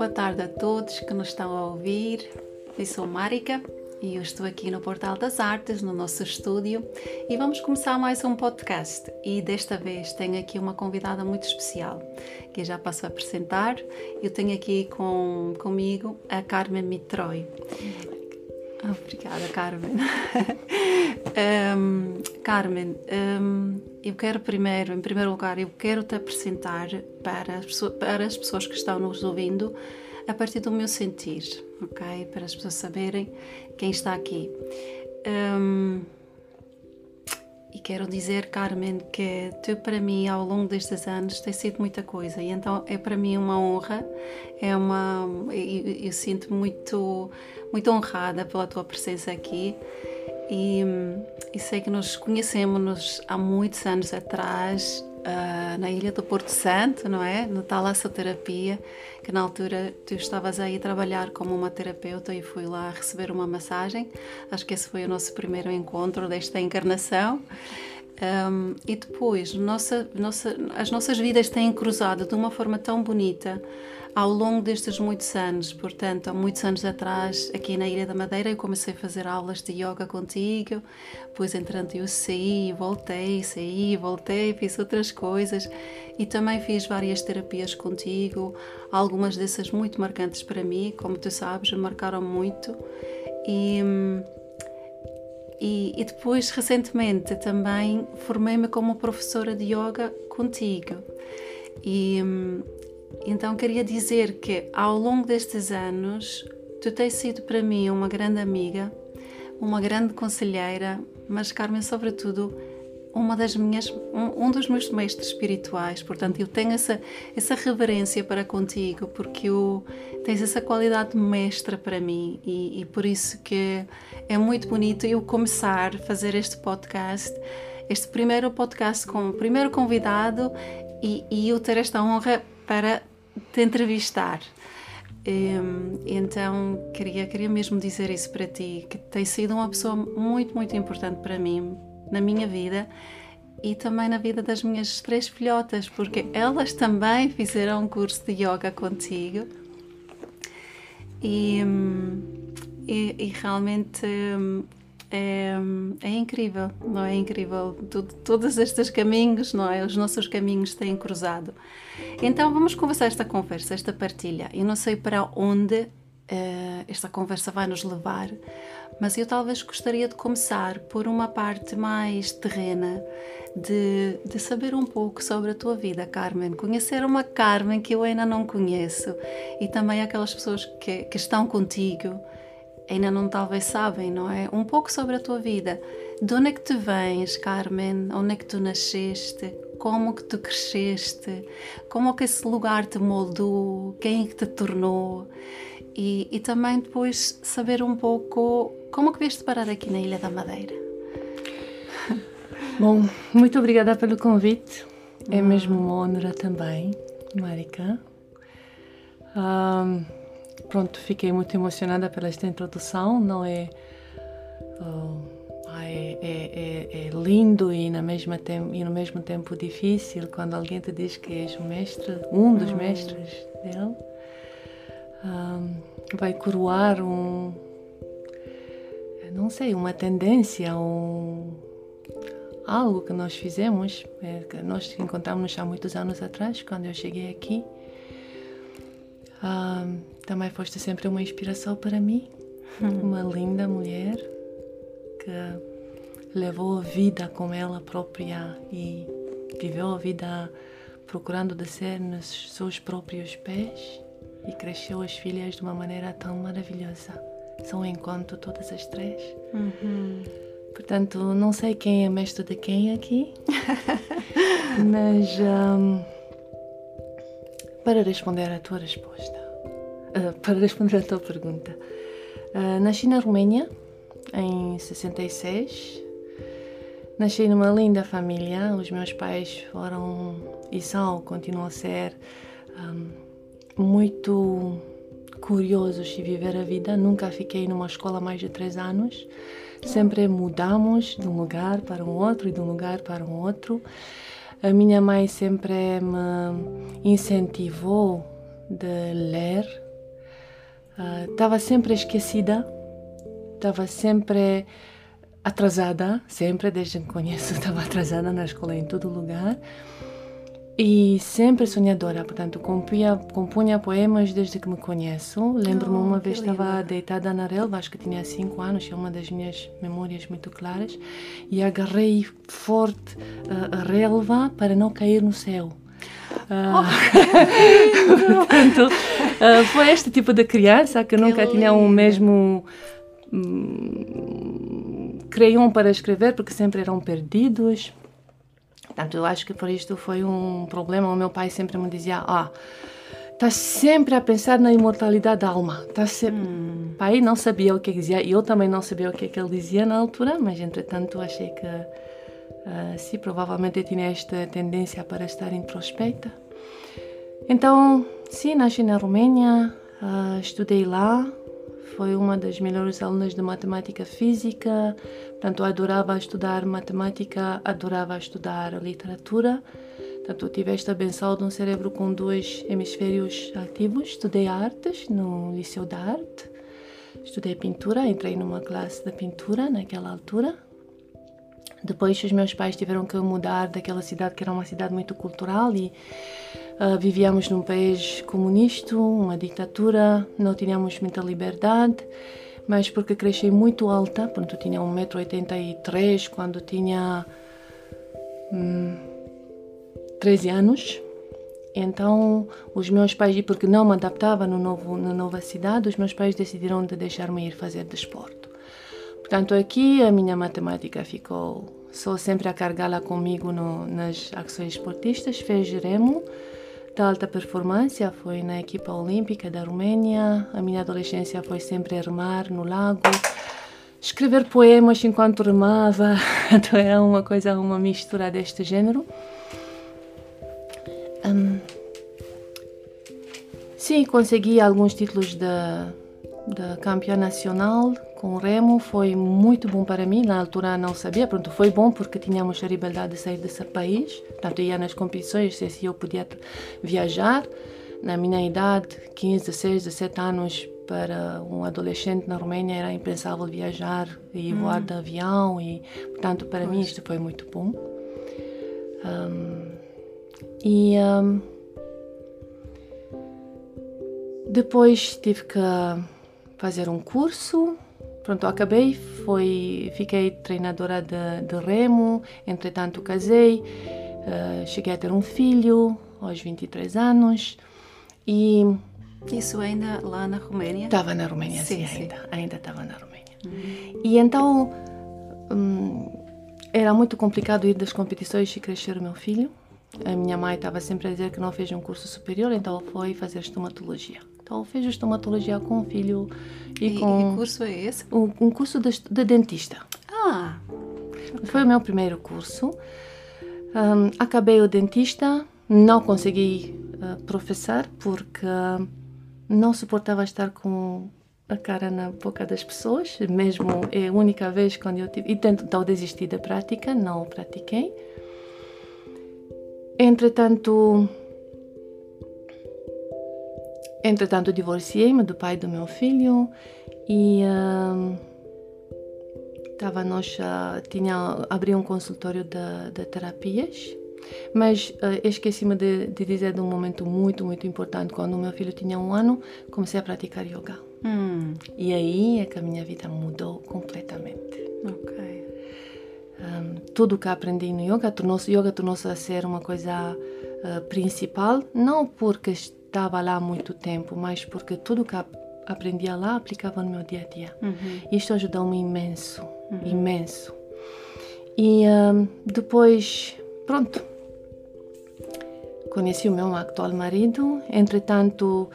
boa tarde a todos que nos estão a ouvir. Eu sou Marika e eu estou aqui no Portal das Artes, no nosso estúdio, e vamos começar mais um podcast. E desta vez tenho aqui uma convidada muito especial, que eu já passo a apresentar. Eu tenho aqui com, comigo a Carmen Mitroi. Obrigada, Carmen. um, Carmen, um, eu quero primeiro, em primeiro lugar, eu quero te apresentar para as, pessoas, para as pessoas que estão nos ouvindo a partir do meu sentir, ok? Para as pessoas saberem quem está aqui. Um, e quero dizer, Carmen, que tu para mim ao longo destes anos tem sido muita coisa e então é para mim uma honra, é uma eu, eu sinto muito muito honrada pela tua presença aqui e, e sei que nos conhecemos há muitos anos atrás uh, na ilha do Porto Santo, não é? No Talassoterapia, que na altura tu estavas aí a trabalhar como uma terapeuta e fui lá receber uma massagem. Acho que esse foi o nosso primeiro encontro desta encarnação. Um, e depois, nossa, nossa, as nossas vidas têm cruzado de uma forma tão bonita ao longo destes muitos anos. Portanto, há muitos anos atrás, aqui na Ilha da Madeira, eu comecei a fazer aulas de yoga contigo, depois entrando eu saí, voltei, saí, voltei, fiz outras coisas e também fiz várias terapias contigo, algumas dessas muito marcantes para mim, como tu sabes, marcaram muito. E, e, e depois, recentemente, também formei-me como professora de yoga contigo. E, então queria dizer que ao longo destes anos tu tens sido para mim uma grande amiga, uma grande conselheira, mas Carmen, sobretudo, uma das minhas, um, um, dos meus mestres espirituais. Portanto, eu tenho essa, essa reverência para contigo, porque eu, tens essa qualidade mestra para mim e, e por isso que é muito bonito eu começar a fazer este podcast, este primeiro podcast com o primeiro convidado e, e eu ter esta honra para te entrevistar. Então queria, queria mesmo dizer isso para ti, que tens sido uma pessoa muito, muito importante para mim, na minha vida e também na vida das minhas três filhotas, porque elas também fizeram um curso de yoga contigo e, e, e realmente é, é, incrível, não é incrível? Tudo, todos estes caminhos, não é? Os nossos caminhos têm cruzado. Então vamos conversar esta conversa, esta partilha. Eu não sei para onde uh, esta conversa vai nos levar, mas eu talvez gostaria de começar por uma parte mais terrena, de, de saber um pouco sobre a tua vida, Carmen. Conhecer uma Carmen que eu ainda não conheço e também aquelas pessoas que, que estão contigo ainda não talvez sabem, não é? Um pouco sobre a tua vida. De onde é que tu vens, Carmen? Onde é que tu nasceste? Como que tu cresceste? Como é que esse lugar te moldou? Quem é que te tornou? E, e também depois saber um pouco como que vieste parar aqui na Ilha da Madeira. Bom, muito obrigada pelo convite. É ah. mesmo uma honra também, Marika. Um, pronto, fiquei muito emocionada pela esta introdução. Não é, uh, é, é, é, lindo e, na mesma tem, e no mesmo tempo difícil quando alguém te diz que és o mestre, um dos hum. mestres dele. Um, vai coroar um, não sei, uma tendência, um, algo que nós fizemos. É, que nós encontramos há muitos anos atrás, quando eu cheguei aqui. Um, também foste sempre uma inspiração para mim. Hum. Uma linda mulher que levou a vida com ela própria e viveu a vida procurando descer nos seus próprios pés e cresceu as filhas de uma maneira tão maravilhosa. São um encontro todas as três. Uhum. Portanto, não sei quem é mestre de quem aqui, mas um, para responder à tua resposta, para responder à tua pergunta. Uh, nasci na Roménia em 66. Nasci numa linda família. Os meus pais foram e são, continuam a ser um, muito curiosos de viver a vida. Nunca fiquei numa escola mais de três anos. Sempre mudamos de um lugar para um outro e de um lugar para um outro. A minha mãe sempre me incentivou de ler Estava sempre esquecida, estava sempre atrasada, sempre desde que me conheço, estava atrasada na escola em todo lugar. E sempre sonhadora, portanto, compunha, compunha poemas desde que me conheço. Lembro-me Oh, uma que vez estava deitada na relva, acho que tinha 5 anos, é uma das minhas memórias muito claras, e agarrei forte ah, a relva para não cair no céu. Ah, portanto, ah, foi este tipo de criança que, nunca tinha o linda. mesmo hum, crayon para escrever, porque sempre eram perdidos. Portanto, eu acho que por isto foi um problema. O meu pai sempre me dizia: Ah, estás sempre a pensar na imortalidade da alma. Estás sempre... Hum. Pai não sabia o que dizia e eu também não sabia o que, é que ele dizia na altura, mas entretanto achei que, ah, sim, provavelmente eu tinha esta tendência para estar introspecta. Então, sim, nasci na Romênia, ah, estudei lá, foi uma das melhores alunas de matemática física, portanto, adorava estudar matemática, adorava estudar literatura. Portanto, tive esta benção de um cérebro com dois hemisférios ativos. Estudei artes no Liceu da Arte, estudei pintura, entrei numa classe de pintura naquela altura. Depois os meus pais tiveram que mudar daquela cidade que era uma cidade muito cultural e ah, vivíamos num país comunista, uma ditadura, não tínhamos muita liberdade, mas porque cresci muito alta, pronto, tinha 1,83m quando tinha hum, 13 anos. Então, os meus pais, porque não me adaptava no novo, na nova cidade, os meus pais decidiram de deixar-me ir fazer desporto. Portanto, aqui a minha matemática ficou só sempre a carregá-la comigo no, nas ações esportistas. Fez remo de alta performance, foi na equipa olímpica da Romênia. A minha adolescência foi sempre remar no lago, escrever poemas enquanto remava. Então era uma coisa, uma mistura deste género. Hum, sim, consegui alguns títulos da da campeã nacional com remo foi muito bom para mim. Na altura não sabia, pronto, foi bom porque tínhamos a liberdade de sair desse país. Portanto, ia nas competições, se assim eu podia viajar. Na minha idade, 15, 16, 17 anos, para um adolescente na Romênia era impensável viajar e voar de avião e, portanto, para mim isto foi muito bom. Um, e um, depois tive que fazer um curso. Pronto, acabei, foi, fiquei treinadora de, de remo, entretanto casei, eh, cheguei a ter um filho aos 23 anos e Isso ainda lá na Roménia? estava na Romênia, sim, Sim, sim. ainda, ainda estava na Romênia. E então hum, era muito complicado ir das competições e crescer o meu filho. A minha mãe estava sempre a dizer que não fez um curso superior, então foi fazer estomatologia. Então fez estomatologia com o filho e, E, com que curso é esse? um, um curso de, de dentista. Ah, Foi o meu primeiro curso. Hum, acabei o dentista, não consegui uh, professar porque não suportava estar com a cara na boca das pessoas, mesmo é a única vez quando eu tive. E tento, então desisti da prática, não o pratiquei. Entretanto, entretanto divorciei-me do pai do meu filho e hum, estava nós ah, tinha abri um consultório de, de terapias mas ah, esqueci-me de, de dizer de um momento muito muito importante. Quando o meu filho tinha um ano comecei a praticar yoga. Hum, e aí é que a minha vida mudou completamente. Ok. um, tudo que aprendi no yoga tornou-se yoga tornou-se a ser uma coisa ah, principal não porque estava lá há muito tempo mas porque tudo que ap- aprendia lá aplicava no meu dia a dia Uhum. isto ajudou-me imenso, imenso. E ahm, depois, pronto, conheci o meu atual marido. Entretanto,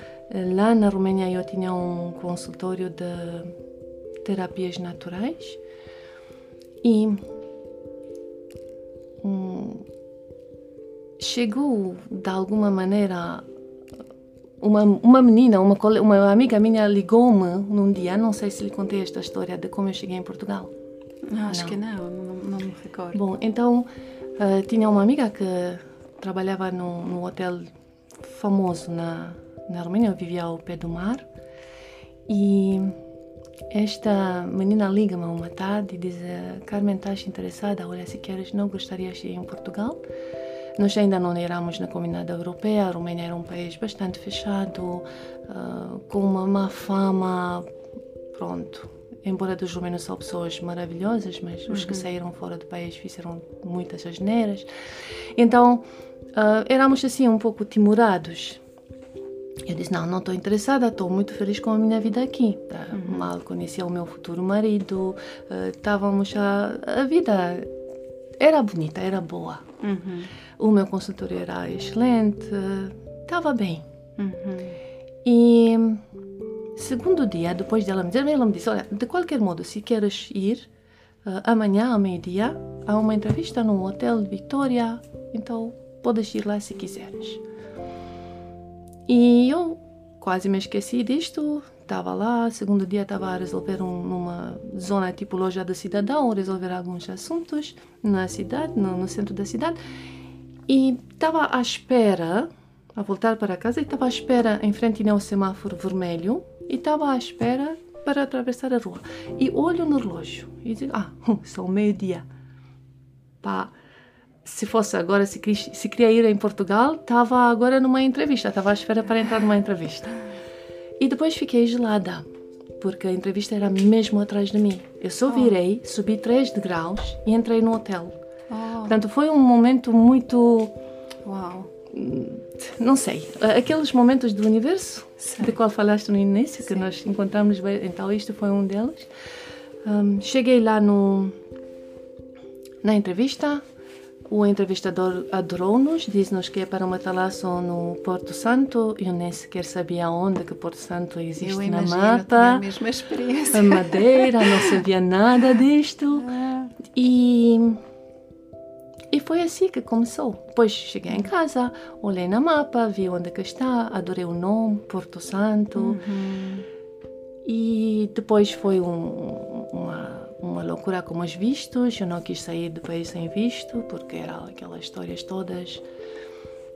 lá na Romênia eu tinha um consultório de terapias naturais e hum, chegou de alguma maneira uma, uma menina, uma, uma amiga minha ligou-me num dia, não sei se lhe contei esta história de como eu cheguei em Portugal. Ah, acho Não. que não, não, não me recordo. Bom, então eh, tinha uma amiga que trabalhava num, num hotel famoso na, na Romênia, eu vivia ao pé do mar, E esta menina liga-me uma tarde e diz: Carmen, estás interessada? Olha, se queres, não gostarias de ir em Portugal? Nós ainda não éramos na comunidade europeia, a Romênia era um país bastante fechado, uh, com uma má fama, pronto. Embora dos romenos são pessoas maravilhosas, mas uhum. os que uhum. saíram fora do país fizeram muitas asneiras. Então, uh, éramos assim um pouco timorados. Eu disse, não, não estou interessada, estou muito feliz com a minha vida aqui. Tá? Uhum. Mal conhecia o meu futuro marido, uh, estávamos a... A vida era bonita, era boa. Uhum. O meu consultório era excelente, estava bem. Uhum. E segundo dia, depois dela me dizer, ela me disse, olha, de qualquer modo, se queres ir, uh, amanhã, ao meio-dia, há uma entrevista no Hotel Victoria, então podes ir lá se quiseres. E eu quase me esqueci disto, estava lá, segundo dia estava a resolver um, numa zona tipo loja do cidadão, resolver alguns assuntos na cidade, no, no centro da cidade, e estava à espera, a voltar para casa, e estava à espera em frente ao semáforo vermelho, e estava à espera para atravessar a rua. E olho no relógio e digo, ah, são meio-dia. Pá, se fosse agora, se, se queria ir em Portugal, estava agora numa entrevista, estava à espera para entrar numa entrevista. E depois fiquei gelada, porque a entrevista era mesmo atrás de mim. Eu só oh. virei, subi três degraus e entrei no hotel. Oh. Portanto, foi um momento muito. Uau! Não sei, aqueles momentos do universo de qual falaste no início, que Sim. nós encontramos, então isto foi um deles. Um, cheguei lá no, na entrevista, o entrevistador adorou-nos, diz-nos que é para uma talaço no Porto Santo. Eu nem sequer sabia onde que Porto Santo existe eu na mapa. a mesma experiência. A Madeira, não sabia nada disto. Ah. E, e foi assim que começou. Depois cheguei em casa, olhei na mapa, vi onde que está, adorei o nome, Porto Santo. Uhum. E depois foi um, uma uma loucura com os vistos. Eu não quis sair do país sem visto, porque eram aquelas histórias todas.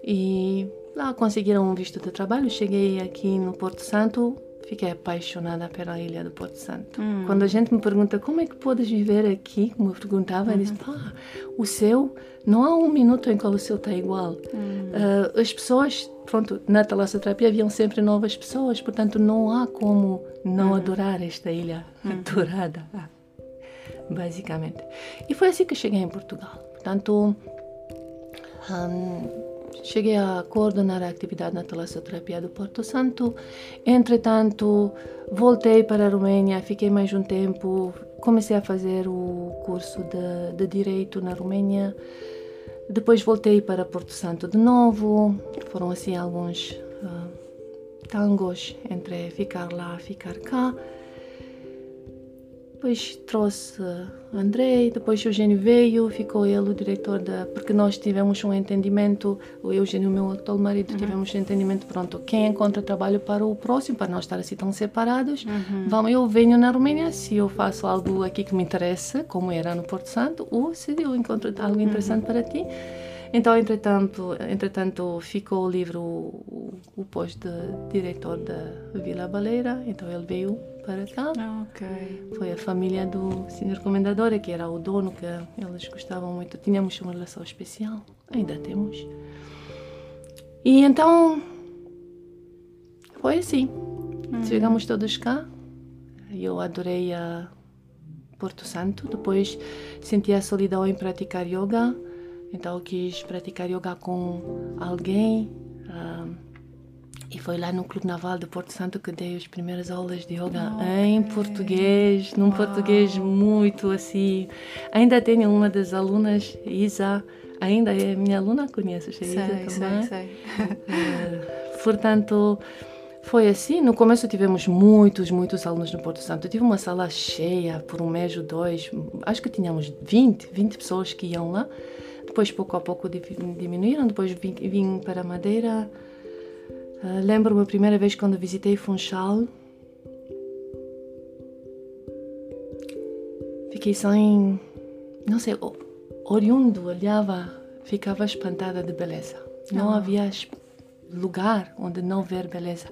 E lá conseguiram um visto de trabalho. Cheguei aqui no Porto Santo, fiquei apaixonada pela ilha do Porto Santo. Hum. Quando a gente me pergunta como é que podes viver aqui, como eu perguntava, uhum. eu disse: pá, o céu, não há um minuto em que o céu está igual. Hum. Uh, as pessoas, pronto, na talassoterapia haviam sempre novas pessoas, portanto não há como não uhum. adorar esta ilha uhum. dourada basicamente. E foi assim que cheguei em Portugal. Portanto, um, cheguei a coordenar a atividade na talassoterapia do Porto Santo. Entretanto, voltei para a Romênia, fiquei mais um tempo, comecei a fazer o curso de, de Direito na Romênia. Depois voltei para Porto Santo de novo. Foram assim alguns uh, tangos entre ficar lá ficar cá. Depois trouxe Andrei, depois o Eugênio veio, ficou ele o diretor da. Porque nós tivemos um entendimento, o Eugênio, meu atual marido, uhum. tivemos um entendimento, pronto, quem encontra trabalho para o próximo, para não estar assim tão separados, uhum. vamos, eu venho na Romênia, se eu faço algo aqui que me interessa, como era no Porto Santo, ou se eu encontro algo interessante uhum. para ti. Então, entretanto, entretanto ficou o livro o, o posto de diretor da Vila Baleira, então ele veio para cá. Ah, okay. Foi a família do senhor comendador, que era o dono, que eles gostavam muito. Tínhamos uma relação especial, ainda temos. E então, foi assim. Uhum. Chegamos todos cá. Eu adorei a Porto Santo. Depois senti a solidão em praticar yoga então quis praticar yoga com alguém. Uh, e foi lá no Clube Naval de Porto Santo que dei as primeiras aulas de yoga oh, em português, num português muito assim. Ainda tenho uma das alunas, Isa, ainda é minha aluna, conheces a Isa também? Sei, sei. Uh, portanto, foi assim. No começo tivemos muitos, muitos alunos no Porto Santo. Eu tive uma sala cheia por um mês ou dois. Acho que tínhamos 20, 20 pessoas que iam lá. Depois, pouco a pouco, diminuíram. Depois vim, vim para Madeira. Uh, Lembro-me a primeira vez quando visitei Funchal. Fiquei sem. Não sei, oriundo, olhava, ficava espantada de beleza. Não ah. havia lugar onde não ver beleza.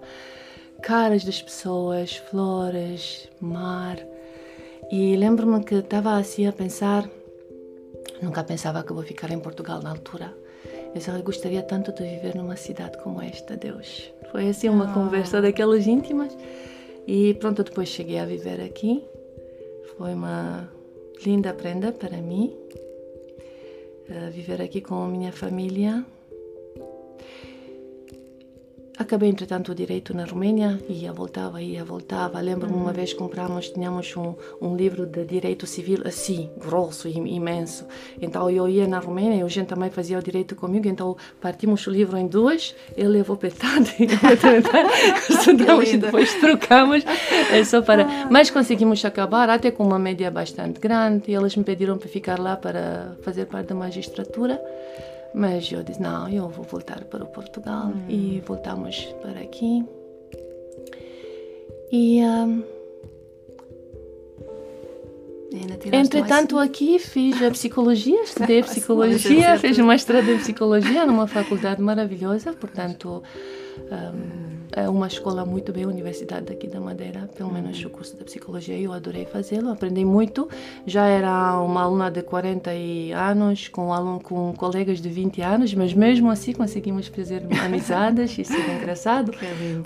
caras das pessoas, flores, mar. E lembro-me que estava assim a pensar, nunca pensava que vou ficar em Portugal na altura. Eu só gostaria tanto de viver numa cidade como esta, Deus. Foi assim uma oh. conversa daquelas íntimas. E pronto, depois cheguei a viver aqui. Foi uma linda prenda para mim. Uh, viver aqui com a minha família Acabei, entretanto, o direito na Romênia, ia, voltava, ia, voltava. Lembro-me uma vez compramos, tínhamos um, um livro de direito civil assim, grosso, imenso. Então eu ia na Romênia e o gente também fazia o direito comigo, então partimos o livro em duas, ele levou metade e estudamos e depois trocamos. É só para... Ah. Mas conseguimos acabar até com uma média bastante grande e eles me pediram para ficar lá para fazer parte da magistratura. Mas eu disse: não, eu vou voltar para o Portugal hum. e voltamos para aqui. E. Um, Entretanto, aqui fiz a psicologia, estudei psicologia, fiz uma estrada em psicologia numa faculdade maravilhosa, portanto, um, é uma escola muito bem, a Universidade daqui da Madeira, pelo menos o curso de psicologia, eu adorei fazê-lo, aprendi muito. Já era uma aluna de 40 anos, com, aluno, com colegas de 20 anos, mas mesmo assim conseguimos fazer amizades, isso é engraçado.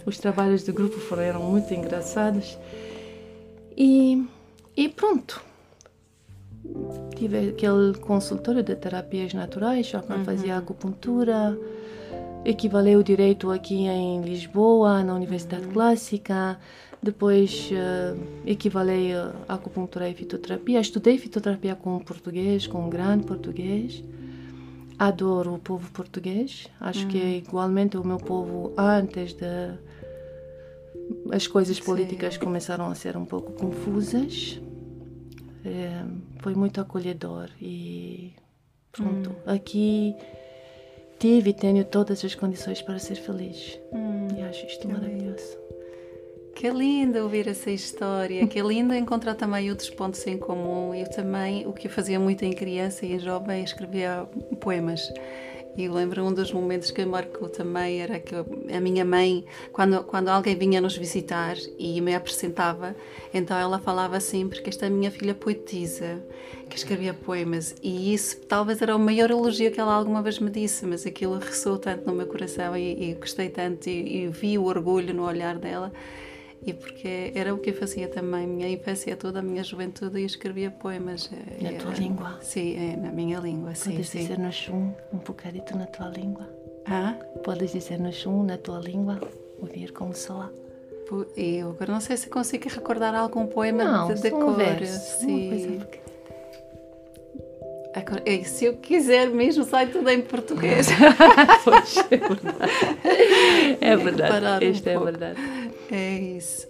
Os trabalhos do grupo foram muito engraçados. E, e pronto. Tive aquele consultório de terapias naturais, já uhum. fazia acupuntura, equivaleu o direito aqui em Lisboa, na Universidade uhum. Clássica. Depois uh, equivalei a acupuntura e fitoterapia. Estudei fitoterapia com português, com um grande português. Adoro o povo português. Acho uhum. que é uhum. igualmente o meu povo antes de as coisas políticas Sim. começaram a ser um pouco confusas. É, foi muito acolhedor e pronto. Uhum. Aqui tive e tenho todas as condições para ser feliz. Hum, e acho isto que maravilhoso. Que lindo ouvir essa história, que lindo encontrar também outros pontos em comum. Eu também, o que eu fazia muito em criança e em jovem, escrevia poemas. E lembro um dos momentos que marcou também era que a minha mãe, quando, quando alguém vinha nos visitar e me apresentava, então ela falava sempre que esta é a minha filha poetisa, que escrevia poemas. E isso talvez era o maior elogio que ela alguma vez me disse, mas aquilo ressoou tanto no meu coração e, e gostei tanto e, e vi o orgulho no olhar dela e porque era o que eu fazia também, minha infância toda, a minha juventude, e escrevia poemas. Na era, tua língua? Sim, é, na minha língua, sim. Podes dizer-nos um, um bocadito na tua língua? Ah? Podes dizer-nos um na tua língua? Ouvir como soa? Eu agora não sei se consigo recordar algum poema não, de, de cor. Verso, sim. Agora, se eu quiser mesmo, sai tudo em português. pois, é verdade. É verdade. Isto um é pouco. verdade. É isso.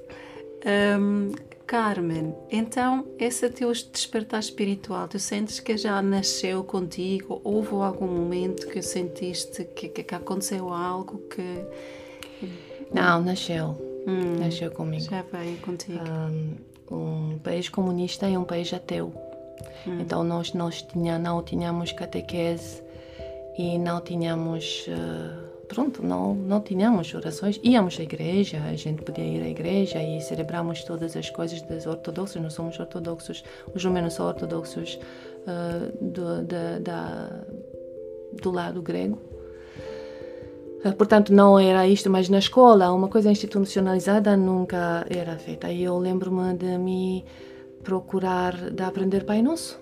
Um, Carmen, então esse teu despertar espiritual, tu sentes que já nasceu contigo? Houve algum momento que sentiste que, que aconteceu algo que. Não, nasceu. Hum, nasceu comigo. Já veio contigo. Um, um país comunista e um país ateu. Hum. Então nós, nós tinha, não tínhamos catequese e não tínhamos. Uh, pronto, não, não tínhamos orações. Íamos à igreja, a gente podia ir à igreja e celebramos todas as coisas dos ortodoxos. Nós somos ortodoxos, os romanos são ortodoxos uh, do, da, da, do lado grego. Uh, portanto, não era isto, mas na escola, uma coisa institucionalizada nunca era feita. E eu lembro-me de me procurar de aprender Pai Nosso.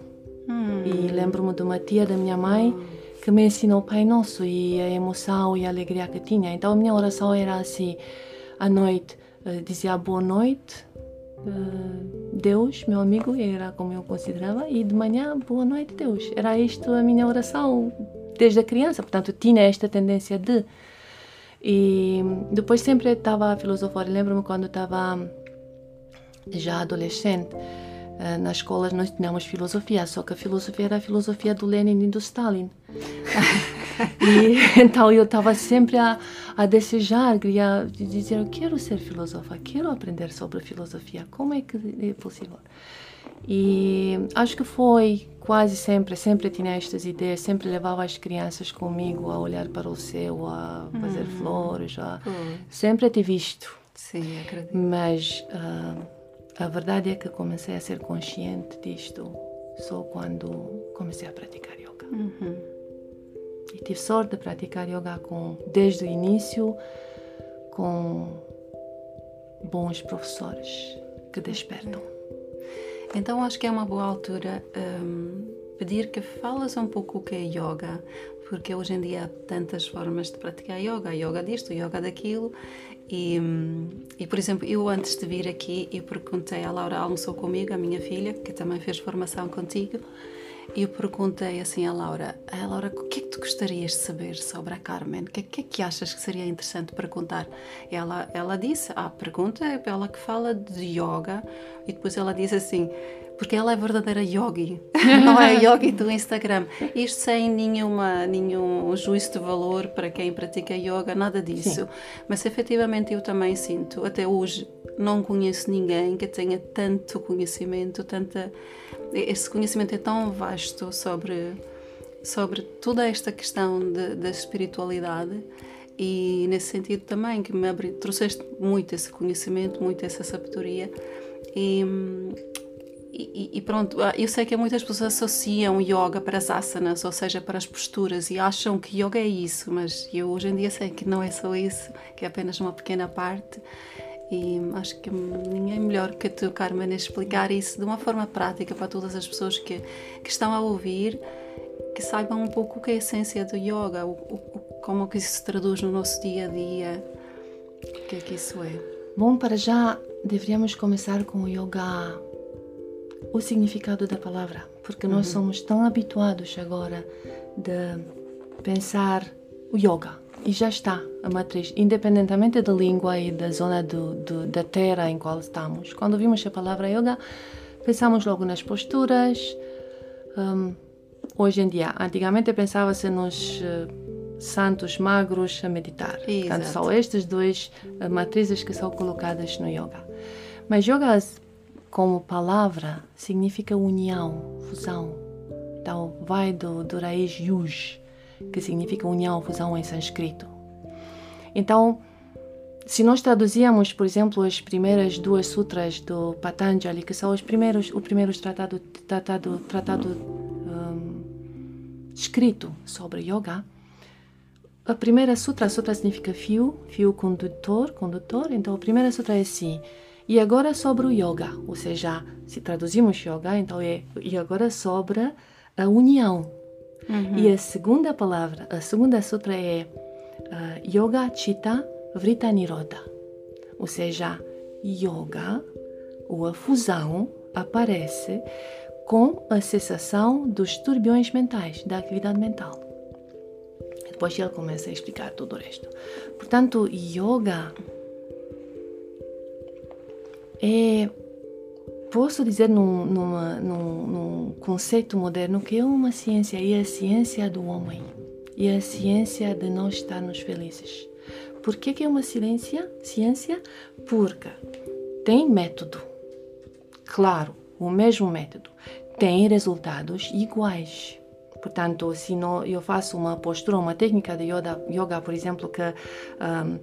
Hum. E lembro-me de uma tia da minha mãe. Hum que me ensinou o Pai Nosso e a emoção e a alegria que tinha. Então a minha oração era assim, à noite uh, dizia boa noite, uh, Deus, meu amigo, era como eu considerava, e de manhã boa noite, Deus. Era isto a minha oração desde a criança, portanto tinha esta tendência de. E depois sempre estava a filosofar. Lembro-me quando estava já adolescente eh, na escola nós tínhamos filosofia, só que a filosofia era a filosofia do Lenin e do Stalin. e então eu estava sempre a, a desejar, queria dizer, eu quero ser filósofa, quero aprender sobre filosofia, como é que é possível? E acho que foi quase sempre, sempre tinha estas ideias, sempre levava as crianças comigo a olhar para o céu, a fazer hum. flores, a... Hum. sempre te visto Sim, acredito. Mas uh, a verdade é que comecei a ser consciente disto só quando comecei a praticar yoga. Uhum. E tive sorte de praticar yoga com, desde o início com bons professores que despertam. Então acho que é uma boa altura um, pedir que falas um pouco o que é yoga, porque hoje em dia há tantas formas de praticar yoga, yoga disto, yoga daquilo, e, e, por exemplo, eu antes de vir aqui, eu perguntei, a Laura almoçou comigo, a minha filha, que também fez formação contigo, e eu perguntei assim à Laura, a Laura, o que é que tu gostarias de saber sobre a Carmen? O que, que é que achas que seria interessante perguntar? Ela, ela disse, ah, pergunta é ela que fala de yoga, e depois ela disse assim, porque ela é verdadeira yogi, não é yogi do Instagram. Isto sem nenhuma, nenhum juízo de valor para quem pratica yoga, nada disso. Sim. Mas efetivamente eu também sinto, até hoje não conheço ninguém que tenha tanto conhecimento, tanta esse conhecimento é tão vasto sobre sobre toda esta questão de, da espiritualidade e nesse sentido também que me abri, trouxeste muito esse conhecimento, muito essa sabedoria e, e, e, pronto, ah, eu sei que muitas pessoas associam yoga para as asanas, ou seja, para as posturas, e acham que yoga é isso, mas eu hoje em dia sei que não é só isso, que é apenas uma pequena parte. E acho que ninguém melhor que tu, Carmen, explicar isso de uma forma prática para todas as pessoas que, que estão a ouvir, que saibam um pouco o que é a essência do yoga, o, o, como que isso se traduz no nosso dia a dia, o que é que isso é. Bom, para já deveríamos começar com o yoga o significado da palavra, porque nós uhum. somos tão habituados agora de pensar o yoga e já está a matriz, independentemente da língua e da zona do, do, da terra em qual estamos. Quando ouvimos a palavra yoga, pensamos logo nas posturas. Um, hoje em dia, antigamente pensava-se nos uh, santos magros a meditar. Exato. Portanto, são estas duas uh, matrizes que são colocadas no yoga. Mas yoga como palavra significa união, fusão. Então, vai do, do raiz yuj, que significa união, fusão em sânscrito. Então, se nós traduzíamos, por exemplo, as primeiras duas sutras do Patanjali, que são os primeiros, o primeiro tratado, tratado, tratado um, escrito sobre yoga, a primeira sutra, sutra significa fio, fio condutor, condutor. Então, a primeira sutra é assim: e agora sobre o yoga, ou seja, se traduzimos yoga, então é e agora sobre a união. Uhum. E a segunda palavra, a segunda sutra é uh, Yoga Chitta Vritta Nirodha, ou seja, yoga ou a fusão aparece com a cessação dos turbiões mentais, da atividade mental. Depois ele começa a explicar todo o resto. Portanto, yoga é, posso dizer num, numa, num, num, conceito moderno que é uma ciência e é a ciência do homem e é a ciência de nós estarmos felizes. Por que, que é uma ciência? Ciência porque tem método, claro, o mesmo método, tem resultados iguais. Portanto, se não, eu faço uma postura, uma técnica de yoga, yoga por exemplo, que um,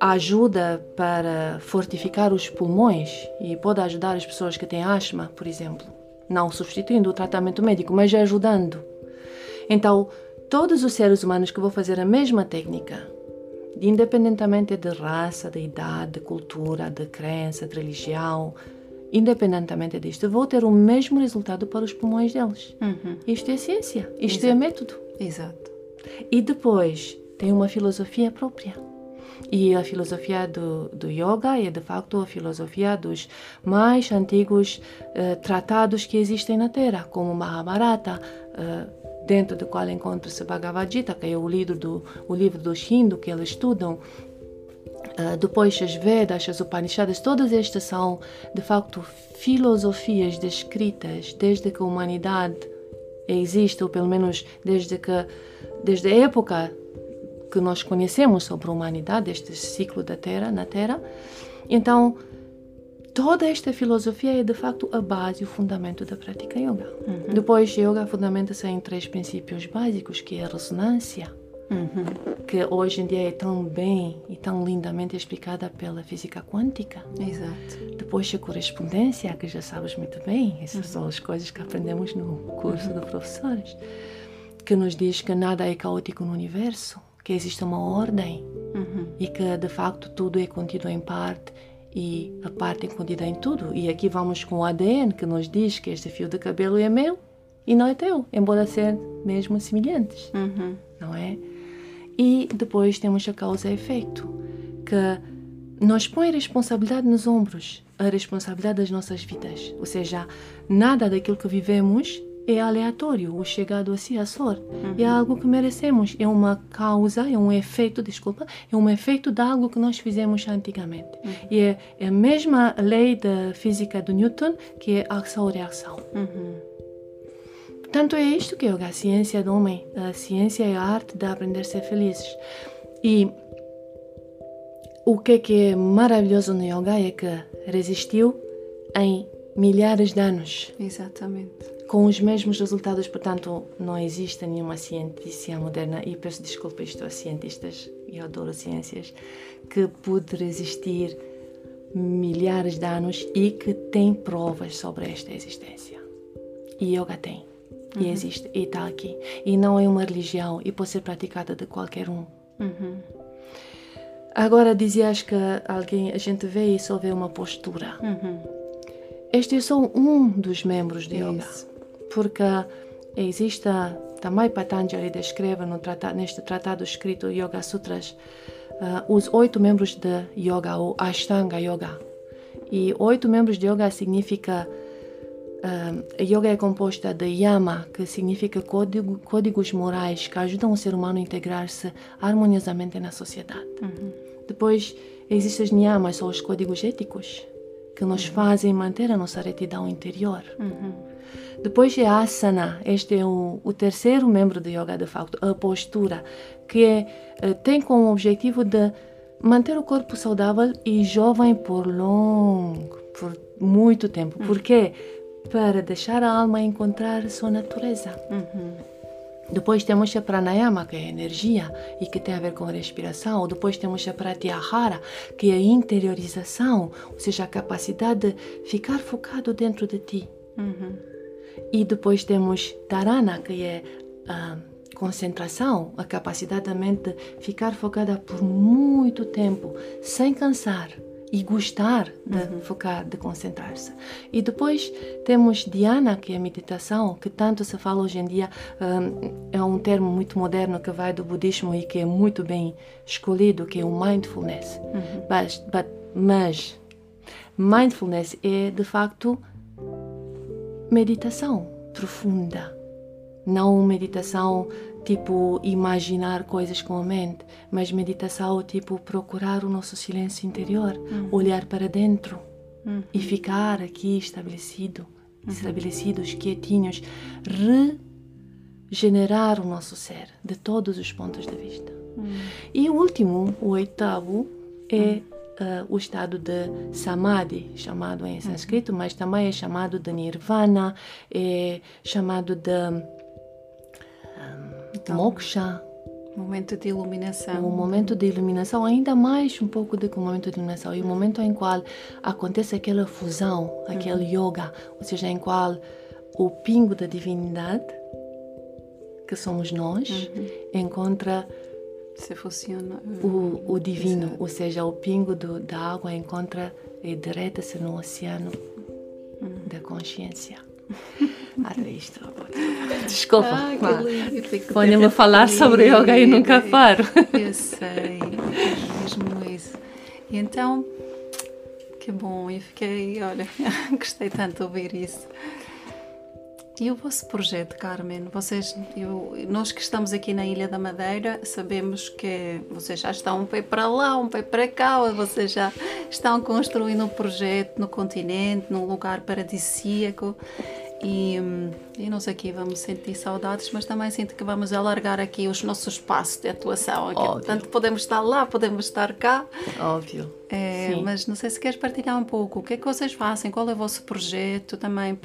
ajuda para fortificar os pulmões e pode ajudar as pessoas que têm asma, por exemplo. Não substituindo o tratamento médico, mas ajudando. Então, todos os seres humanos que vão fazer a mesma técnica, independentemente de raça, de idade, de cultura, de crença, de religião, independentemente disto, vão ter o mesmo resultado para os pulmões deles. Uhum. Isto é ciência, isto é Exato. é método. Exato. E depois tem uma filosofia própria. E a filosofia do, do yoga é de facto a filosofia dos mais antigos uh, tratados que existem na Terra, como Mahabharata, uh, dentro do qual encontra-se Bhagavad Gita, que é o livro, do, o livro dos hindus que eles estudam. Uh, depois as Vedas, as Upanishads, todas estas são de facto filosofias descritas desde que a humanidade existe, ou pelo menos desde que desde a época que nós conhecemos sobre a humanidade, este ciclo da Terra, na Terra. Então, toda esta filosofia é de facto a base, o fundamento da prática yoga. Uhum. Depois, yoga fundamenta-se em três princípios básicos, que é a ressonância, uhum. que hoje em dia é tão bem e tão lindamente explicada pela física quântica. Exato. Depois a correspondência, que já sabes muito bem, essas uhum. são as coisas que aprendemos no curso uhum. de professores, que nos diz que nada é caótico no universo, que existe uma ordem uhum. e que de facto tudo é contido em parte e a parte é contida em tudo. E aqui vamos com o ADN que nos diz que este fio de cabelo é meu e não é teu, embora sejam mesmo semelhantes, uhum. não é? E depois temos a causa e efeito, que nos põe a responsabilidade nos ombros, a responsabilidade das nossas vidas. Ou seja, nada daquilo que vivemos é aleatório, o chegado assim à sorte. Uhum. É algo que merecemos, é uma causa, é um efeito, desculpa, é um efeito de algo que nós fizemos antigamente. Uhum. E é, é, a mesma lei da física do Newton, que é ação-reação. Uhum. Tanto é isto que yoga, a ciência do homem, a ciência é a arte de aprender a ser felizes. E o que é, que é maravilhoso no yoga é que resistiu em milhares de anos. Exatamente. Com os mesmos resultados, portanto, não existe nenhuma ciência moderna, e peço desculpa isto a cientistas, e adoro ciências, que pude resistir milhares de anos e que tem provas sobre esta existência. E yoga tem. Uhum. E existe, e está aqui. E não é uma religião e pode ser praticada de qualquer um. Uhum. Agora dizias que alguém, a gente vê e só vê uma postura. Uhum. Este é só um dos membros de yoga. Porque existe, também Patanjali descreve no tratado, neste tratado escrito Yoga Sutras, uh, os oito membros de yoga, ou Ashtanga Yoga. E oito membros de yoga significa Uh, yoga é composta de yama, que significa código, códigos morais que ajudam o ser humano a integrar-se harmoniosamente na sociedade. Uhum. Depois existem os niyamas, são os códigos éticos, que nos uhum. fazem manter a nossa retidão interior. Uhum. Depois é asana, este é o, o, terceiro membro do yoga de facto, a postura, que é, uh, tem como objetivo de manter o corpo saudável e jovem por longo, por muito tempo. Uhum. Por quê? para deixar a alma encontrar sua natureza. Uhum. Depois temos a pranayama, que é energia e que tem a ver com a respiração. Depois temos a pratyahara, que é a interiorização, ou seja, a capacidade de ficar focado dentro de ti. Uhum. E depois temos dharana, que é a concentração, a capacidade da mente ficar focada por muito tempo, sem cansar e gostar de uhum. focar, de concentrar-se. E depois temos Dhyana, que é a meditação, que tanto se fala hoje em dia, um, é um termo muito moderno que vai do budismo e que é muito bem escolhido, que é o mindfulness. Uhum. But, but, mas mindfulness é de facto meditação profunda, não meditação tipo imaginar coisas com a mente, mas meditação tipo procurar o nosso silêncio interior, uhum. olhar para dentro uhum. e ficar aqui estabelecido, uhum. estabelecidos, quietinhos, regenerar o nosso ser de todos os pontos de vista. Uhum. E o último, o oitavo, é Uh, o estado de samadhi, chamado em sânscrito, mas também é chamado de nirvana, é chamado de então, moksha. Momento de iluminação. O momento de iluminação, ainda mais um pouco do que o momento de iluminação, e o momento em qual acontece aquela fusão, aquele uhum. yoga, ou seja, em qual o pingo da divindade, que somos nós, uhum. encontra se funciona o, o divino, Exato. ou seja, o pingo do, da água encontra e direta-se no oceano uhum. da consciência. Olha isto. Desculpa. Ah, a falar sobre yoga e nunca paro. Eu sei, é mesmo isso. E então, que bom, eu fiquei, olha, gostei tanto de ouvir isso. E o vosso projeto, Carmen? Vocês, eu, nós que estamos aqui na Ilha da Madeira, sabemos que vocês já estão um pé para lá, um pé para cá, vocês já estão construindo um projeto no continente, num lugar paradisíaco. E, e nós aqui vamos sentir saudades, mas também sinto que vamos alargar aqui os nossos espaços de atuação. Aqui. Portanto, podemos estar lá, podemos estar cá. Óbvio. É, mas não sei se queres partilhar um pouco. O que é que vocês fazem? Qual é o vosso projeto também?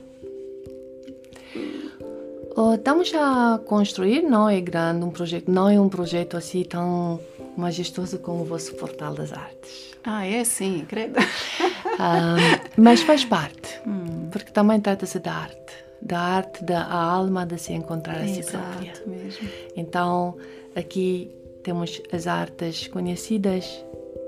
Estamos a construir, não é grande um projeto, não é um projeto assim tão majestoso como o vosso Portal das Artes. Ah, é sim, credo. Uh, mas faz parte, hum. porque também trata-se da arte, da arte da alma de se encontrar a si própria. Mesmo. Então, aqui temos as artes conhecidas,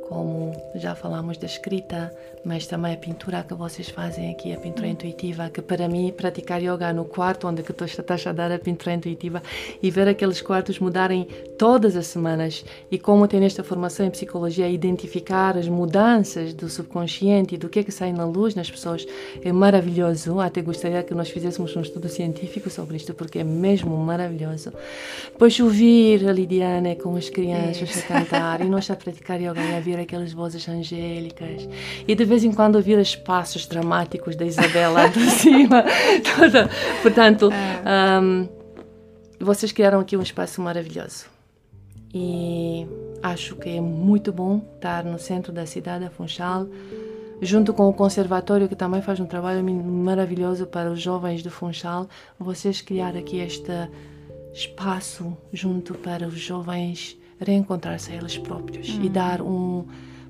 como já falamos da escrita, mas também a pintura que vocês fazem aqui, a pintura intuitiva, que para mim praticar yoga no quarto onde que tu estás a dar a pintura intuitiva e ver aqueles quartos mudarem todas as semanas e como tem esta formação em psicologia identificar as mudanças do subconsciente e do que é que sai na luz nas pessoas é maravilhoso. Até gostaria que nós fizéssemos um estudo científico sobre isto porque é mesmo maravilhoso. Depois ouvir a Lidiane com as crianças a cantar e nós a praticar yoga e a ver aquelas vozes angélicas e de vez em quando ouvir os passos dramáticos da Isabela de cima. Toda. Portanto, é. um, vocês criaram aqui um espaço maravilhoso. E acho que é muito bom estar no centro da cidade, a Funchal, junto com o conservatório que também faz um trabalho maravilhoso para os jovens do Funchal. Vocês criar aqui este espaço junto para os jovens reencontrar-se a eles próprios e dar um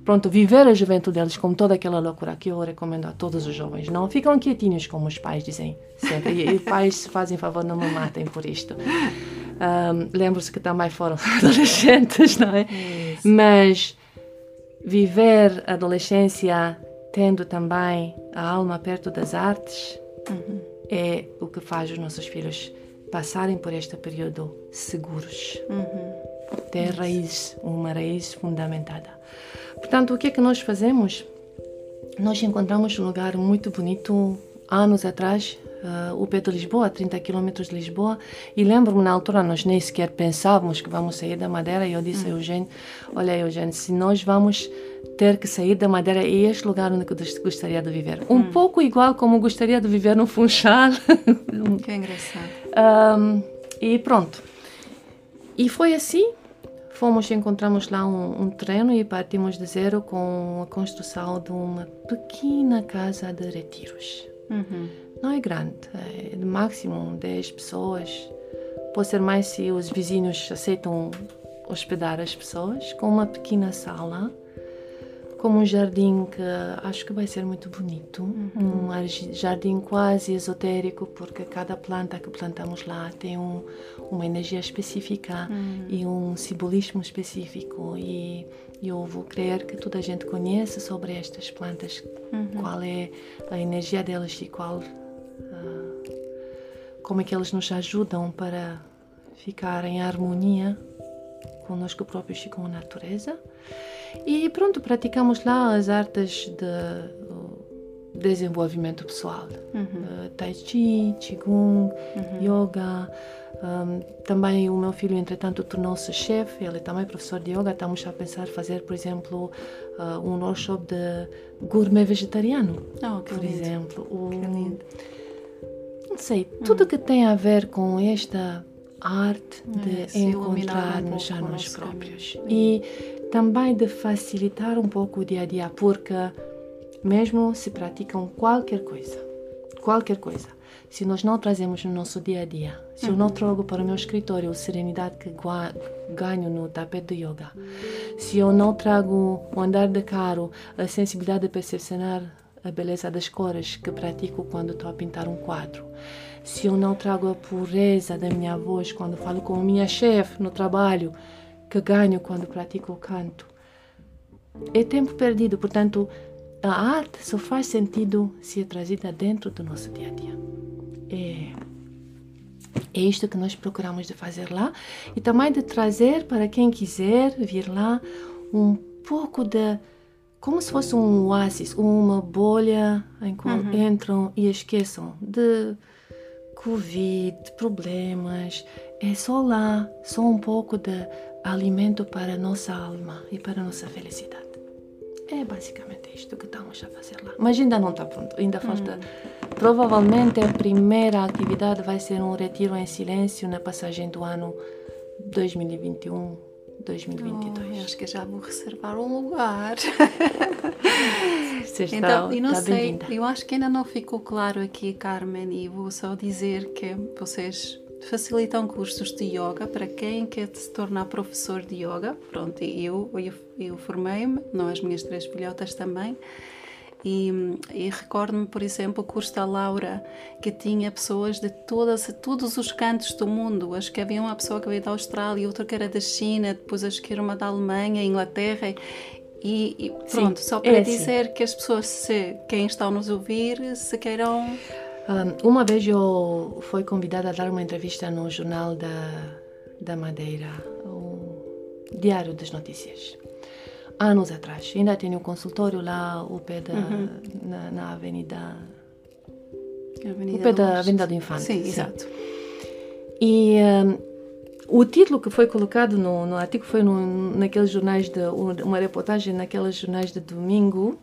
pronto, viver a juventude deles com toda aquela loucura que eu recomendo a todos os jovens. Não ficam quietinhos, como os pais dizem sempre. E, e pais fazem favor, não me matem por isto. Um, Lembro-se que também foram adolescentes, não é? Isso. Mas viver a adolescência tendo também a alma perto das artes uhum. é o que faz os nossos filhos passarem por este período seguros. Uhum. Ter raiz, uma raiz fundamentada. Portanto, o que é que nós fazemos? Nós encontramos um lugar muito bonito anos atrás, uh, o pé de Lisboa, a 30 quilômetros de Lisboa, e lembro-me na altura nós nem sequer pensávamos que vamos sair da Madeira e eu disse hum. a Eugênio, olha Eugênio, se nós vamos ter que sair da Madeira é este lugar onde eu gostaria de viver. Um hum. pouco igual como gostaria de viver no Funchal. que engraçado. Um, e pronto. E foi assim Fomos, encontramos lá um, um terreno e partimos de zero com a construção de uma pequena casa de retiros. Uhum. Não é grande, é de máximo 10 pessoas. Pode ser mais se os vizinhos aceitam hospedar as pessoas, com uma pequena sala como um jardim que acho que vai ser muito bonito, uhum. um jardim quase esotérico, porque cada planta que plantamos lá tem um, uma energia específica uhum. e um simbolismo específico. E eu vou crer que toda a gente conhece sobre estas plantas, uhum. qual é a energia delas e qual. Uh, como é que elas nos ajudam para ficar em harmonia conosco próprios e com a natureza. E pronto, praticamos lá as artes de desenvolvimento pessoal. Uhum. Uh, tai Chi, Qigong, uhum. Yoga. Um, também o meu filho, entretanto, tornou-se chefe, ele é também professor de yoga. Estamos a pensar fazer, por exemplo, uh, um workshop de gourmet vegetariano. Oh, por lindo. exemplo. O, que lindo. Não sei, tudo uhum. que tem a ver com esta arte de é, encontrar-nos um a nós próprios. E também de facilitar um pouco o dia a dia, porque mesmo se praticam qualquer coisa, qualquer coisa, se nós não trazemos no nosso dia a dia, se uhum. eu não uhum. trago para o meu escritório a serenidade que ganho no tapete de yoga, se eu não trago o andar de carro, a sensibilidade de percepcionar a beleza das cores que pratico quando estou a pintar um quadro, se eu não trago a pureza da minha voz quando falo com a minha chefe no trabalho, que ganho quando pratico o canto. É tempo perdido, portanto, a arte só faz sentido se é trazida dentro do nosso dia a dia. É, é isto que nós procuramos de fazer lá e também de trazer para quem quiser vir lá um pouco de como se fosse um oásis, uma bolha em qual uhum. entram e esqueçam de Covid, problemas. É só lá, só um pouco de alimento para a nossa alma e para a nossa felicidade. É basicamente isto que estamos a fazer lá. Mas ainda não está pronto, ainda falta. Hum. Provavelmente a primeira atividade vai ser um retiro em silêncio na passagem do ano 2021. 2022. Oh, acho que já vou reservar um lugar. Está, então, e não sei, eu acho que ainda não ficou claro aqui, Carmen, e vou só dizer que vocês facilitam cursos de yoga para quem quer se tornar professor de yoga. Pronto, eu, eu, eu formei-me, não as minhas três filhotas também. E, e recordo-me, por exemplo, o curso da Laura, que tinha pessoas de todas, todos os cantos do mundo. Acho que havia uma pessoa que veio da Austrália, outra que era da China, depois acho que era uma da Alemanha, Inglaterra. E, e pronto, Sim, só para é assim. dizer que as pessoas, se, quem está a nos ouvir, se queiram. Um, uma vez eu fui convidada a dar uma entrevista no Jornal da, da Madeira, o Diário das Notícias anos atrás. Ainda tenho um consultório lá ao pé da, uhum. na, na Avenida. Avenida o pé da Avenida do Infante. Sim, sim. exato. E um, o título que foi colocado no, no artigo foi no, naqueles jornais de uma reportagem naqueles jornais de domingo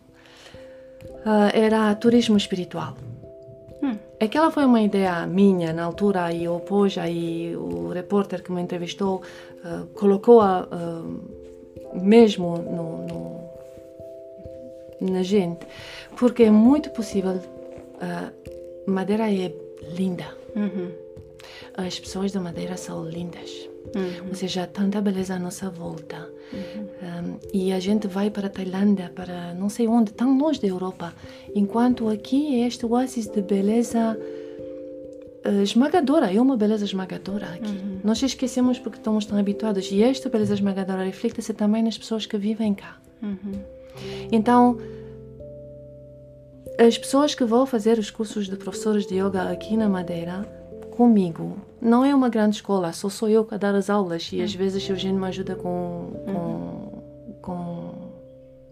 uh, era turismo espiritual. Hum. Aquela foi uma ideia minha na altura e depois aí o repórter que me entrevistou uh, colocou a uh, mesmo no, no, na gente, porque é muito possível. Uh, Madeira é linda. Uhum. As pessoas da Madeira são lindas. Uhum. Ou seja, há tanta beleza à nossa volta. Uhum. Um, e a gente vai para a Tailândia, para não sei onde, tão longe da Europa. Enquanto aqui é este oásis de beleza uh, esmagadora, é uma beleza esmagadora aqui. Uhum. Nós esquecemos porque estamos tão habituados e esta beleza esmagadora reflete-se também nas pessoas que vivem cá. Uhum. Então, as pessoas que vão fazer os cursos de professores de yoga aqui na Madeira, comigo, não é uma grande escola, só sou eu a dar as aulas e às uhum. vezes o Eugênio me ajuda com, com, uhum. com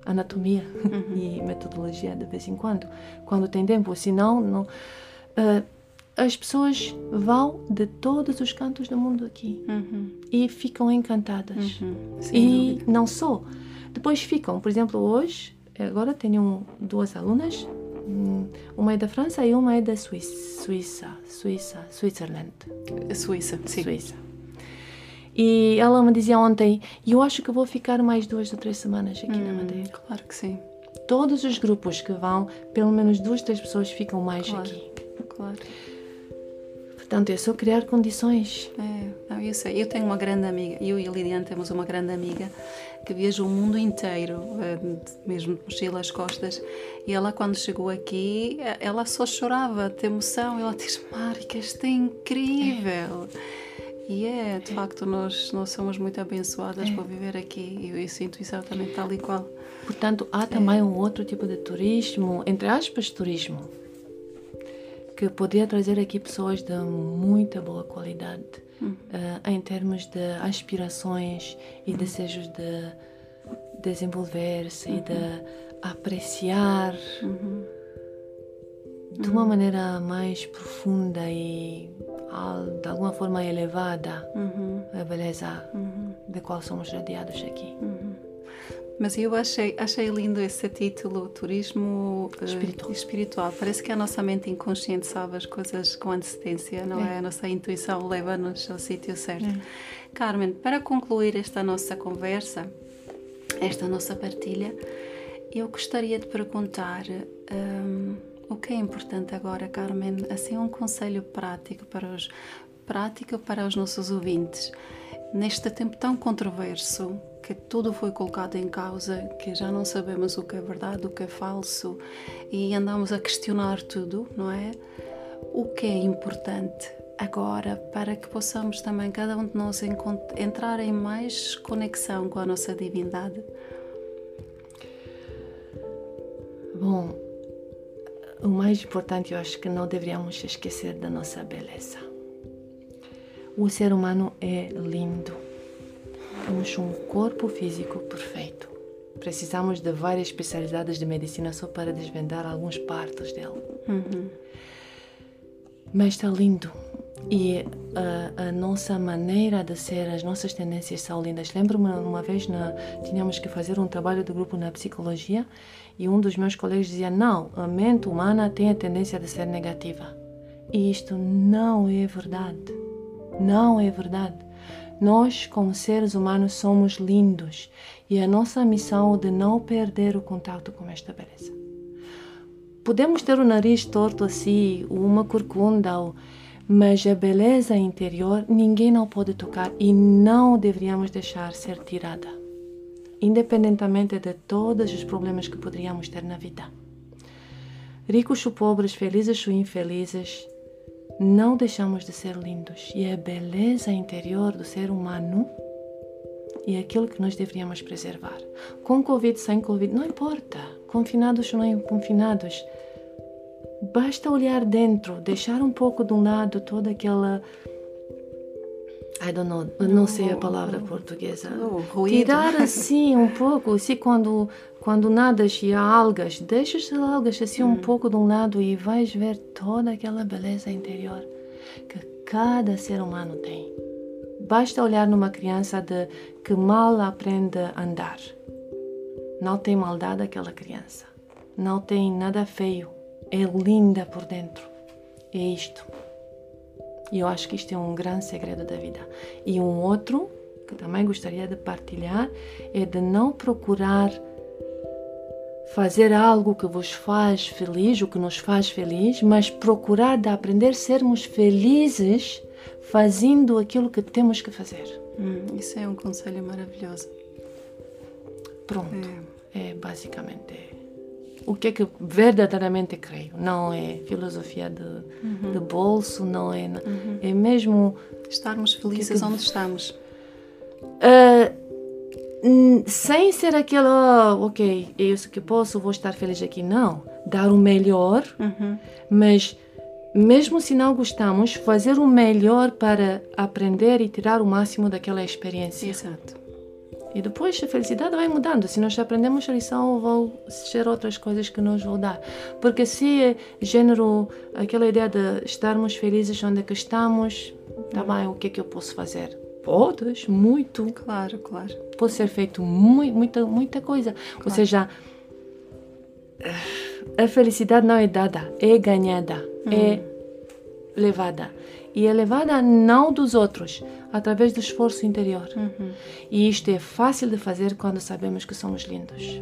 anatomia uhum. e metodologia de vez em quando, quando tem tempo, senão não. Uh, as pessoas vão de todos os cantos do mundo aqui uhum. e ficam encantadas. Uhum. E dúvida. não só. Depois ficam, por exemplo, hoje, agora tenho duas alunas, hum, uma é da França e uma é da Suíça, Suíça, Suíça, Switzerland. Suíça, sim. Suíça. E ela me dizia ontem, eu acho que vou ficar mais duas ou três semanas aqui hum, na Madeira. Claro que sim. Todos os grupos que vão, pelo menos duas, três pessoas ficam mais claro, aqui. Claro. Portanto, é só criar condições. É, não, eu sei. Eu tenho uma grande amiga, eu e a Liliane temos uma grande amiga que viaja o mundo inteiro, eh, mesmo de mochila às costas. E ela, quando chegou aqui, eh, ela só chorava de emoção. Ela diz: Marica, isto é incrível. E é, de facto, nós, nós somos muito abençoadas é. por viver aqui. E eu, eu sinto exatamente tal e qual. Portanto, há também é. um outro tipo de turismo, entre aspas, turismo que poderia trazer aqui pessoas de muita boa qualidade uhum. uh, em termos de aspirações e desejos de desenvolver-se uhum. e de uhum. apreciar uhum. de uma maneira mais profunda e de alguma forma elevada uhum. a beleza uhum. de qual somos rodeados aqui. Mas eu achei, achei lindo esse título, Turismo eh, espiritual. Espiritual. Parece que a nossa mente inconsciente sabe as coisas com antecedência, não é? é? A nossa intuição leva-nos ao sítio certo. É. Carmen, para concluir esta nossa conversa, esta nossa partilha, eu gostaria de perguntar um, o que é importante agora, Carmen, assim um conselho prático para os prático para os nossos ouvintes neste tempo tão controverso que tudo foi colocado em causa, que já não sabemos o que é verdade, o que é falso e andamos a questionar tudo, não é? O que é importante agora para que possamos também, cada um de nós, entrar em mais conexão com a nossa divindade? Bom, o mais importante eu acho que não deveríamos esquecer da nossa beleza. O ser humano é lindo temos um corpo físico perfeito. Precisamos de várias especialidades de medicina só para desvendar alguns partos dele. Uhum. Mas está lindo. E a, a, nossa maneira de ser, as nossas tendências são lindas. Lembro-me uma vez na, tínhamos que fazer um trabalho de grupo na psicologia e um dos meus colegas dizia: Não, a mente humana tem a tendência de ser negativa. E isto não é verdade. Não é verdade. Nós, como seres humanos, somos lindos e a nossa missão é de não perder o contato com esta beleza. Podemos ter o nariz torto assim, uma corcunda, Mas a beleza interior ninguém não pode tocar e não deveríamos deixar ser tirada, independentemente de todos os problemas que poderíamos ter na vida. Ricos ou pobres, felizes ou infelizes, não deixamos de ser lindos e a beleza interior do ser humano é aquilo que nós deveríamos preservar. Com Covid, sem Covid, não importa. Confinados ou não confinados. Basta olhar dentro, deixar um pouco de um lado toda aquela. I don't know, não sei a palavra portuguesa. Tirar assim um pouco, assim quando, quando nadas e há algas, deixa as algas assim um hum. pouco de um lado e vais ver toda aquela beleza interior que cada ser humano tem. Basta olhar numa criança de que mal aprende a andar. Não tem maldade aquela criança. Não tem nada feio. É linda por dentro. É isto. E eu acho que isto é um grande segredo da vida. E um outro que também gostaria de partilhar é de não procurar fazer algo que vos faz feliz, o que nos faz feliz, mas procurar de aprender a sermos felizes fazendo aquilo que temos que fazer. Hum, isso é um conselho maravilhoso. Pronto. É, é basicamente o que é que verdadeiramente creio. Não é filosofia de, uhum. de bolso, não é. Uhum. É mesmo. Estarmos felizes que, onde estamos. Uh, sem ser aquele, oh, ok, é isso que posso, vou estar feliz aqui. Não. Dar o melhor, uhum. mas mesmo se não gostamos, fazer o melhor para aprender e tirar o máximo daquela experiência. Exato. E depois a felicidade vai mudando. Se nós aprendemos a lição, vão ser outras coisas que nos vão dar. Porque se é género, aquela ideia de estarmos felizes onde é que estamos, tá bem, o que é que eu posso fazer? Podes, muito. Claro, claro. Pode ser feito muito, muita, muita coisa. Claro. Ou seja, a felicidade não é dada, é ganhada, hum. é levada. E é levada não dos outros, através do esforço interior. Uhum. E isto é fácil de fazer quando sabemos que somos lindos.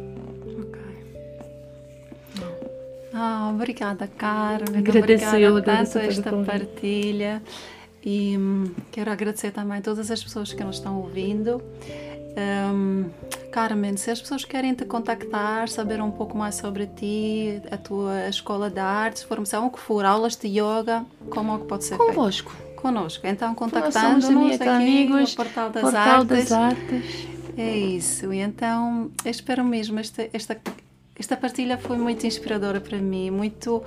Ah, obrigada, Carmen. Agradeço obrigada eu, tanto esta partilha. E hum, quero agradecer também a todas as pessoas que nos estão ouvindo. Um, Carmen, se as pessoas querem te contactar, saber um pouco mais sobre ti, a tua escola de artes, formação, o que for, aulas de yoga, como é que pode ser Convosco. feito? Connosco. Então, contactando-nos aqui amigos, no Portal das Portal Artes. Das Artes. É isso. E então, espero mesmo, esta, esta, esta partilha foi muito inspiradora para mim, muito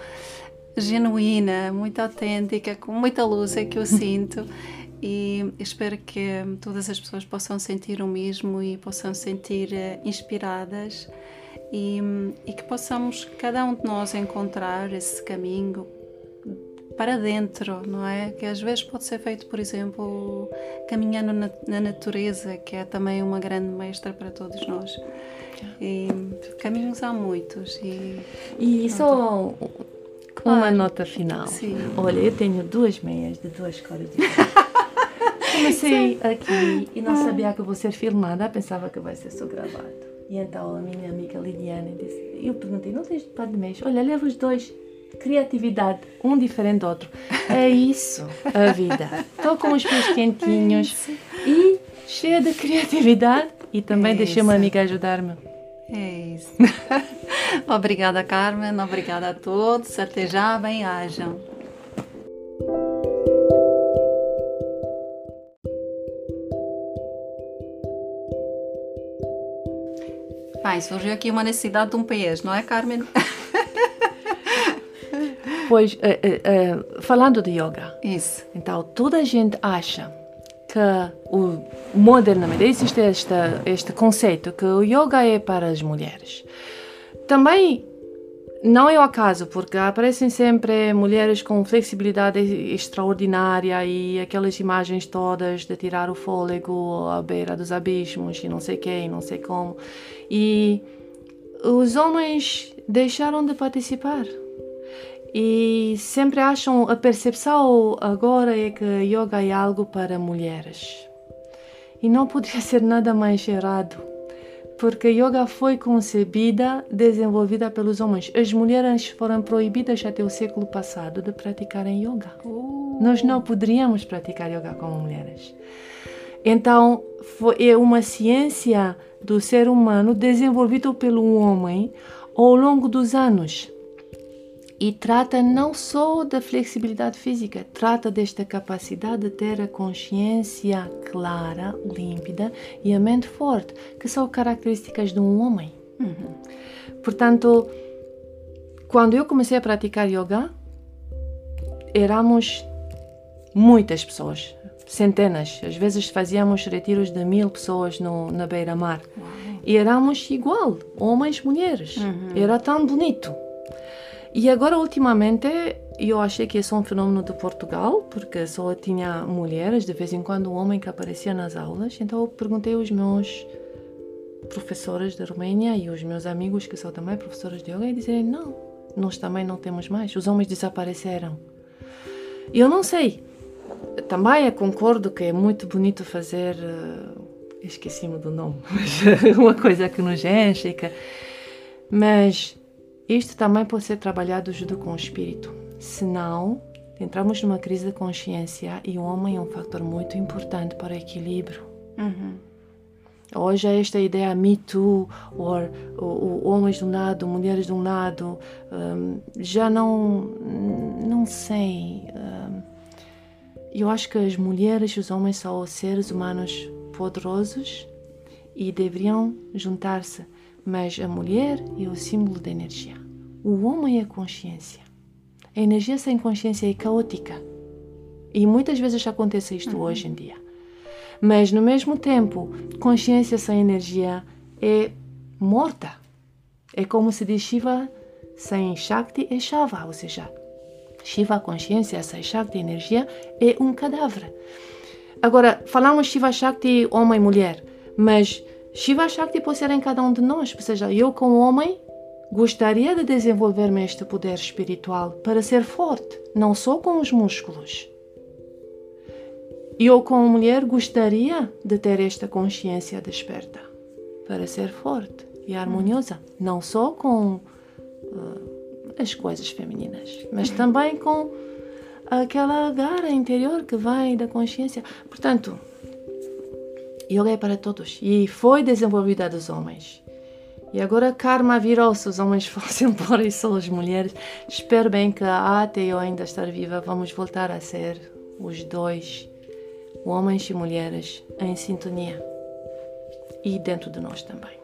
genuína, muito autêntica, com muita luz é que eu sinto e espero que todas as pessoas possam sentir o mesmo e possam sentir uh, inspiradas e, e, que possamos cada um de nós encontrar esse caminho para dentro, não é? Que às vezes pode ser feito, por exemplo, caminhando na, na natureza, que é também uma grande mestra para todos nós. E caminhos há muitos. E, e só claro. uma nota final. Sim. Olha, eu tenho duas meias de duas cores diferentes. Comecei aqui e não sabia que vou ser filmada, pensava que vai ser só gravado. E então a minha amiga Lidiane disse, eu perguntei, não tens par de meias? Olha, leva os dois. Criatividade, um diferente do outro. É isso a vida. Estou com os pés quentinhos é e cheia de criatividade e também é deixei uma amiga ajudar-me. É isso. obrigada, Carmen. Obrigada a todos. Até já. Bem-ajam. Pai, surgiu aqui uma necessidade de um peixe, não é, Carmen? Pois, é, é, falando de yoga. Isso. Então, toda a gente acha que o modernamente existe este, este conceito que o yoga é para as mulheres. Também não é o acaso, porque aparecem sempre mulheres com flexibilidade extraordinária e aquelas imagens todas de tirar o fôlego à beira dos abismos e não sei quem, não sei como. E os homens deixaram de participar. E sempre acham a percepção agora é que yoga é algo para mulheres. E não poderia ser nada mais errado porque yoga foi concebida, desenvolvida pelos homens. As mulheres foram proibidas até o século passado de praticarem yoga. Uh. Nós não poderíamos praticar yoga como mulheres. Então, foi, é uma ciência do ser humano desenvolvido pelo homem ao longo dos anos. E trata não só da flexibilidade física, trata desta capacidade de ter a consciência clara, límpida e a mente forte, que são características de um homem. Uhum. Portanto, quando eu comecei a praticar yoga, éramos muitas pessoas, centenas. Às vezes fazíamos retiros de mil pessoas no, na beira-mar. E éramos igual, homens, mulheres. Uhum. Era tão bonito. E agora, ultimamente, eu achei que é um fenômeno de Portugal, porque só tinha mulheres, de vez em quando um homem que aparecia nas aulas. Então, eu perguntei aos meus professores da Romênia e os meus amigos que são também professores de yoga e dizem não, nós também não temos mais, os homens desapareceram. E eu não sei, também concordo que é muito bonito fazer, uh, esqueci-me do nome, mas uma coisa que nos enche, que, mas isto também pode ser trabalhado junto com o espírito. Senão, entramos numa crise de consciência e o homem é um fator muito importante para o equilíbrio. Uhum. Hoje é esta ideia Me Too, ou, ou, homens de um lado, mulheres de um lado, um, já não, não sei. Um, eu acho que as mulheres e os homens são seres humanos poderosos e deveriam juntar-se, mas a mulher é o símbolo da energia. O homem é consciência. A energia sem consciência é caótica. E muitas vezes acontece isto uhum. hoje em dia. Mas no mesmo tempo, consciência sem energia é morta. É como se diz Shiva sem Shakti é Shava, ou seja, Shiva, consciência, sem Shakti, energia, é um cadáver. Agora, falamos Shiva Shakti, homem e mulher, mas Shiva Shakti pode ser em cada um de nós, ou seja, eu como homem gostaria de desenvolver-me este poder espiritual para ser forte, não só com os músculos. Eu como mulher gostaria de ter esta consciência desperta para ser forte e harmoniosa, não só com uh, as coisas femininas, mas também com aquela gara interior que vem da consciência. Portanto, yoga é para todos e foi desenvolvida dos homens. E agora karma virou-se, os homens fossem embora e só as mulheres. Espero bem que até eu ainda estar viva, vamos voltar a ser os dois, homens e mulheres, em sintonia. E dentro de nós também.